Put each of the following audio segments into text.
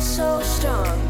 so strong.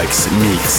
Mix.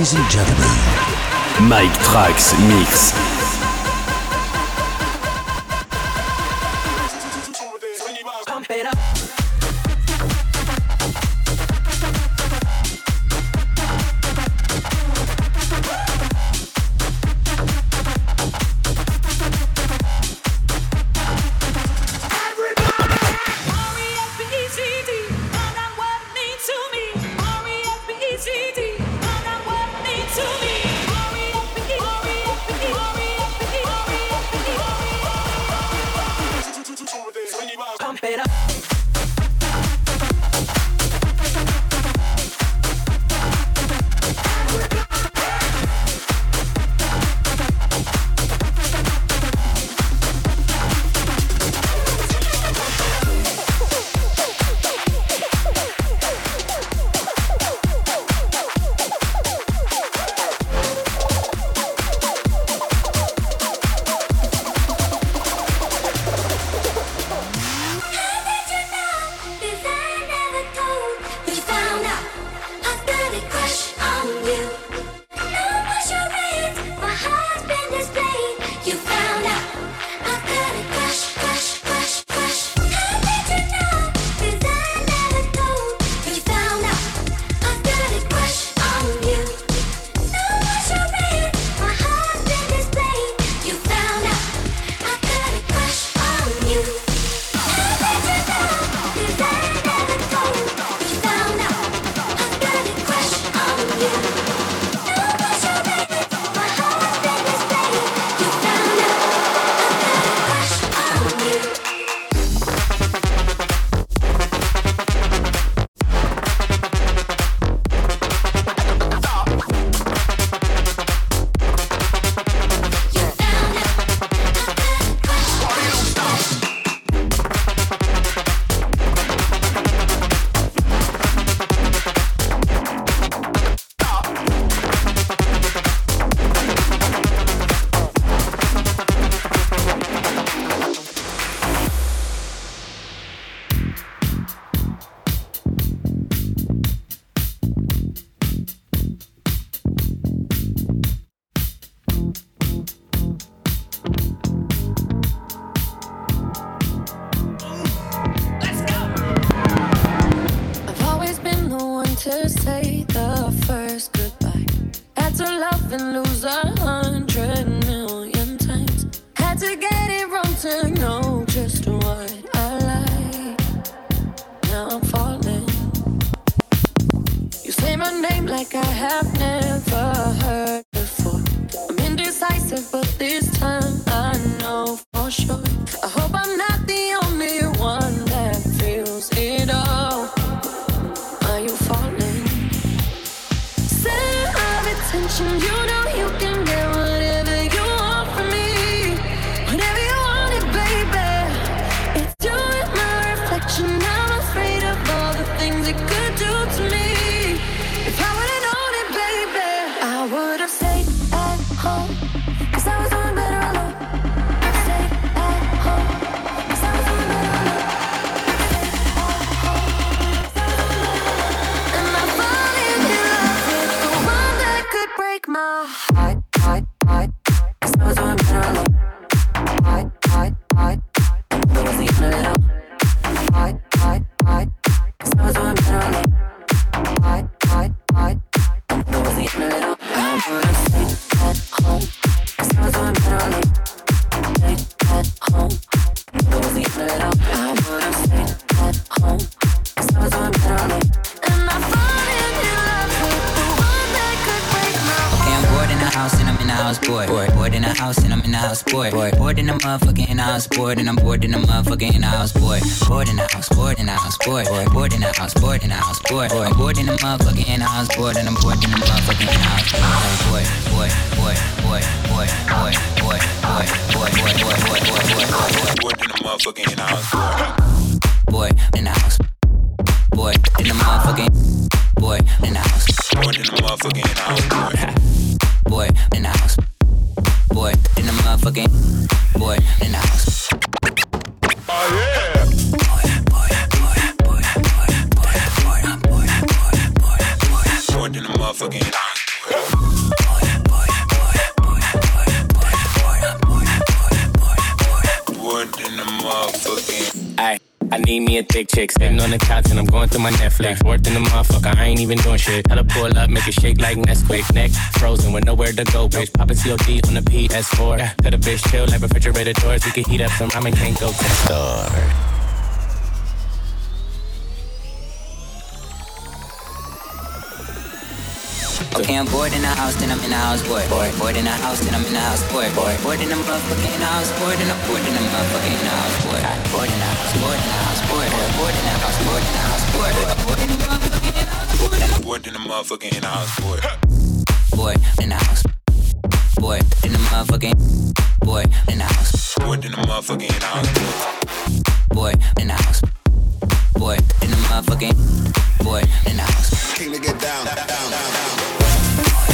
Ladies and gentlemen, Mike Trax Mix. Shake. Neck frozen with nowhere to go, bitch. Poppin' COD on the PS4. Yeah. Tell the bitch chill like refrigerator doors. We can heat up some ramen, can't go to the store. Okay, I'm bored in the house, then I'm in the house, boy. Boy, bored in the house, then I'm in the house, boy. Boy, bored in the motherfucking house, bored in the bored in the motherfucking house, boy. Bored in the house, bored in the house, boy. Bored in the house, bored in the house, boy. Bored in the motherfucking house, boy. Bored in the motherfucking house, boy. Boy in the house, boy in the motherfucking, boy in the house, Bored in the motherfucking house, boy. boy in the house, boy in the motherfucking, boy in the house. King to get down, down, down, down.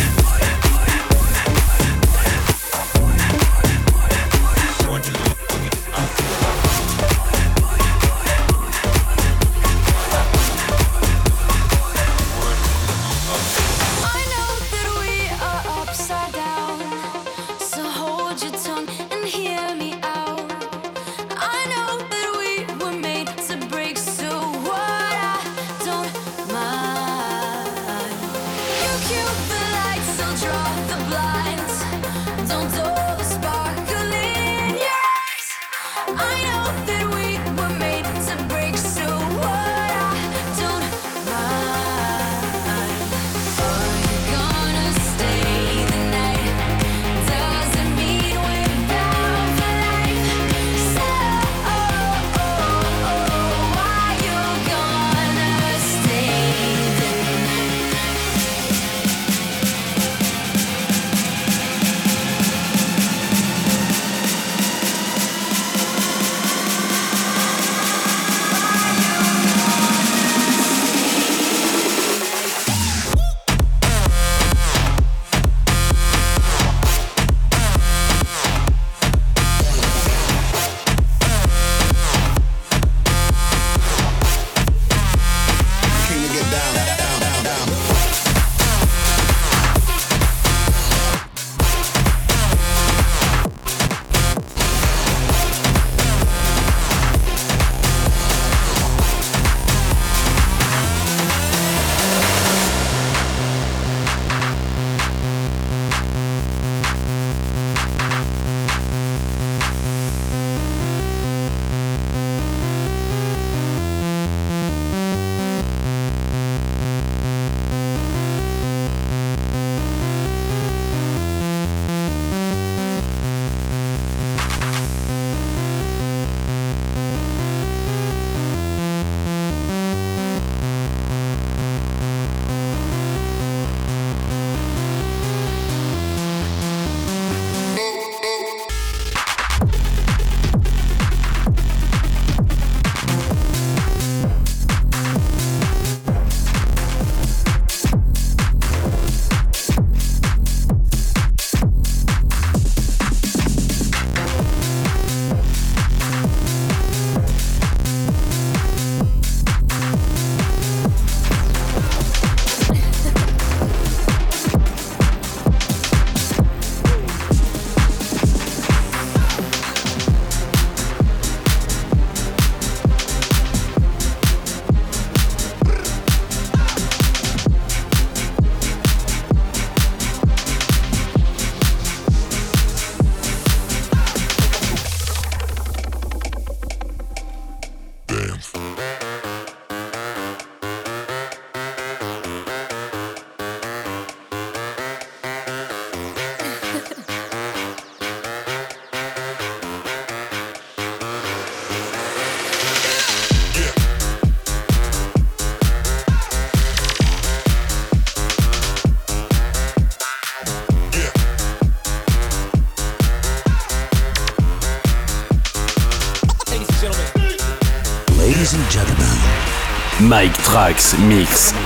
Mike Trax Mix.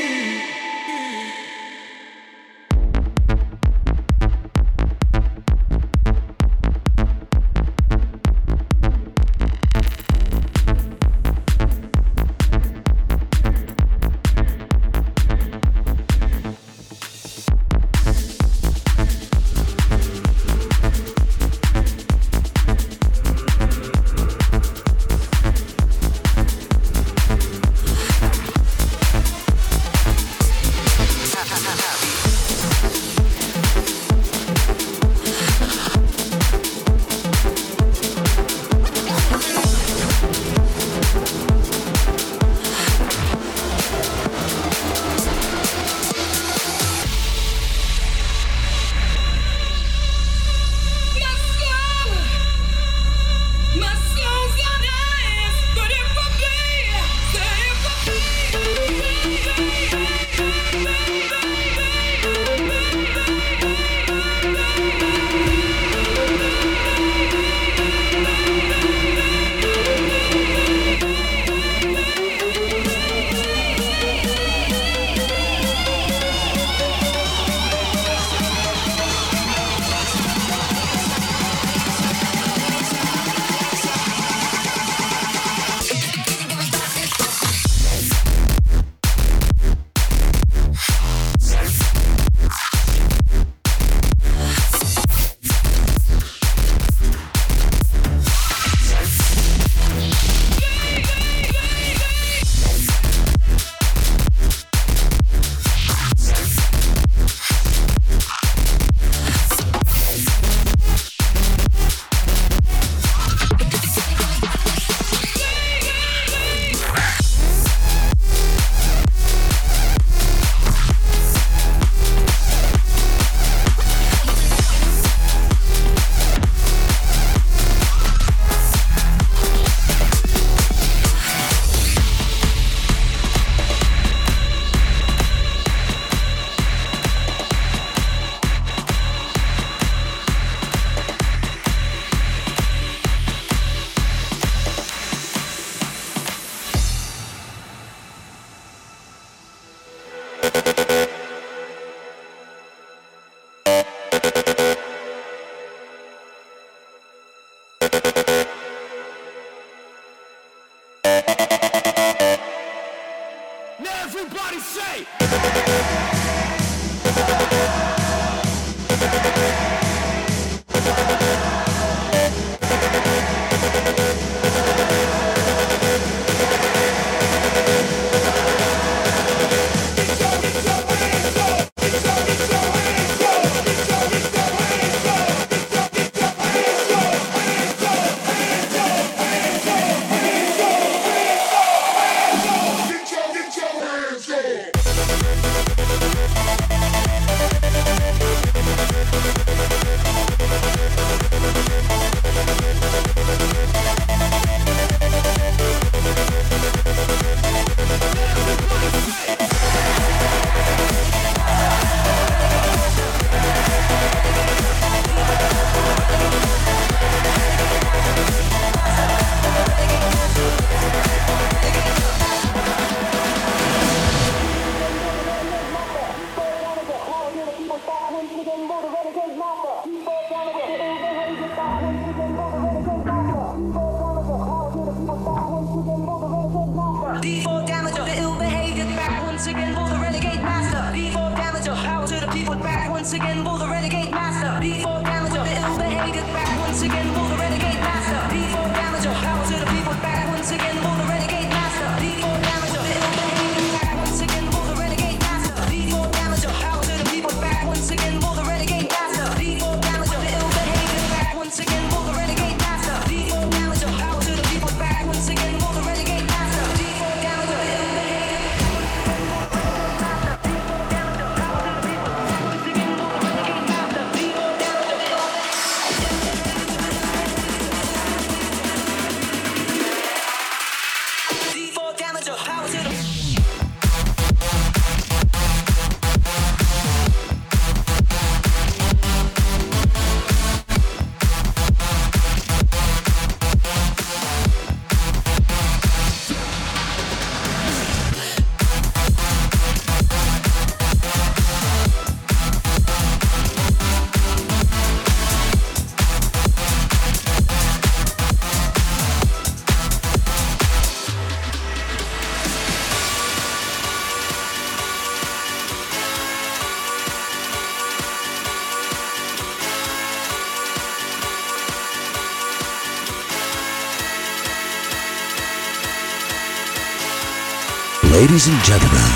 Ladies and gentlemen,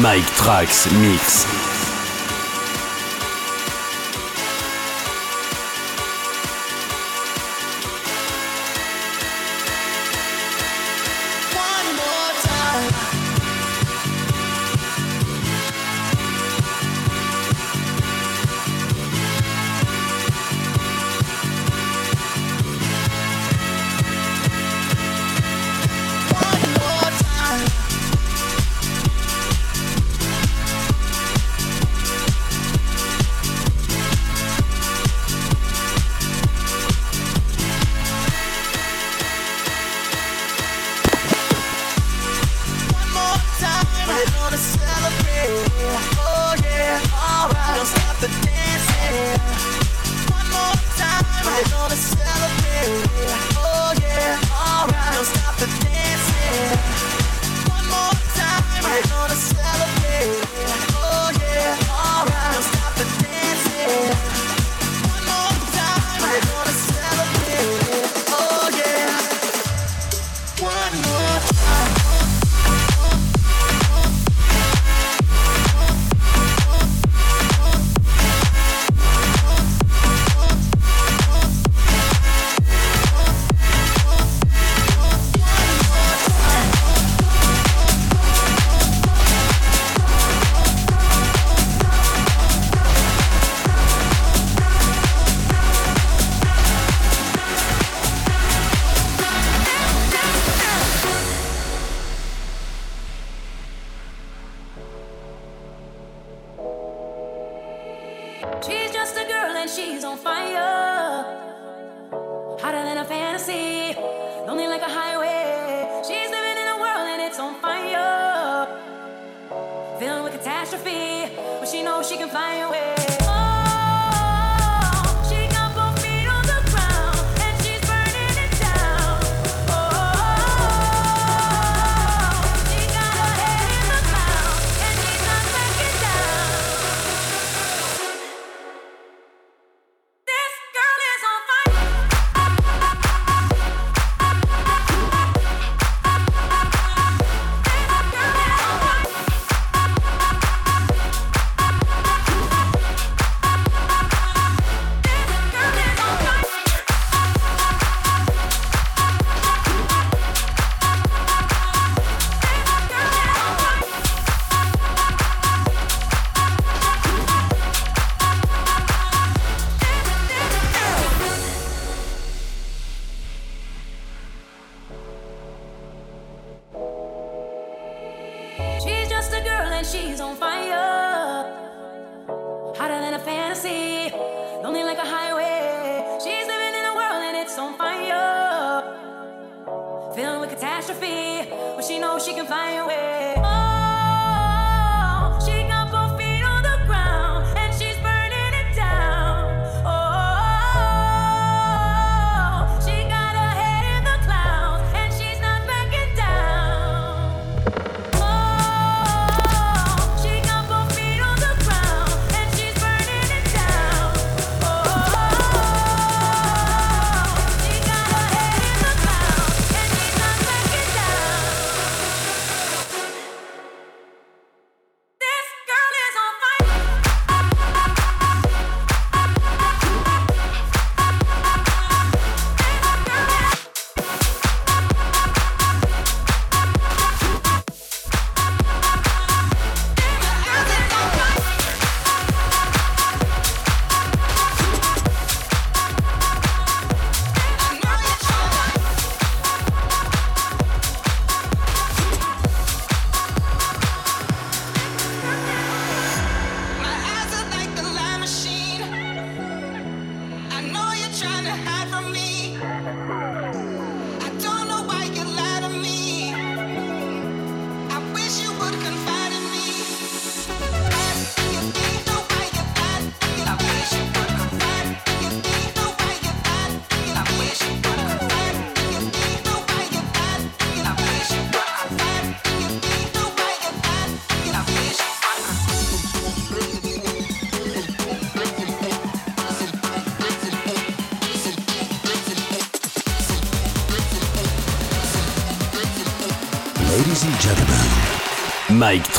Mike Trax Mix.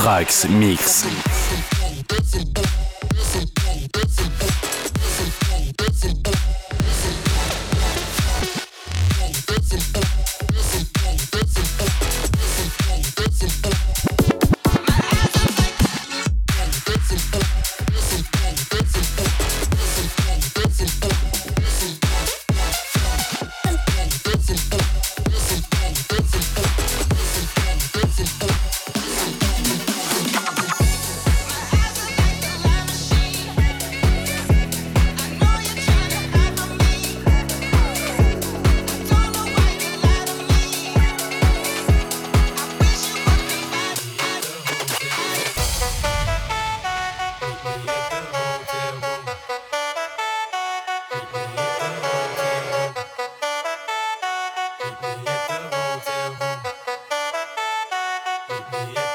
Trax Mix. Yeah.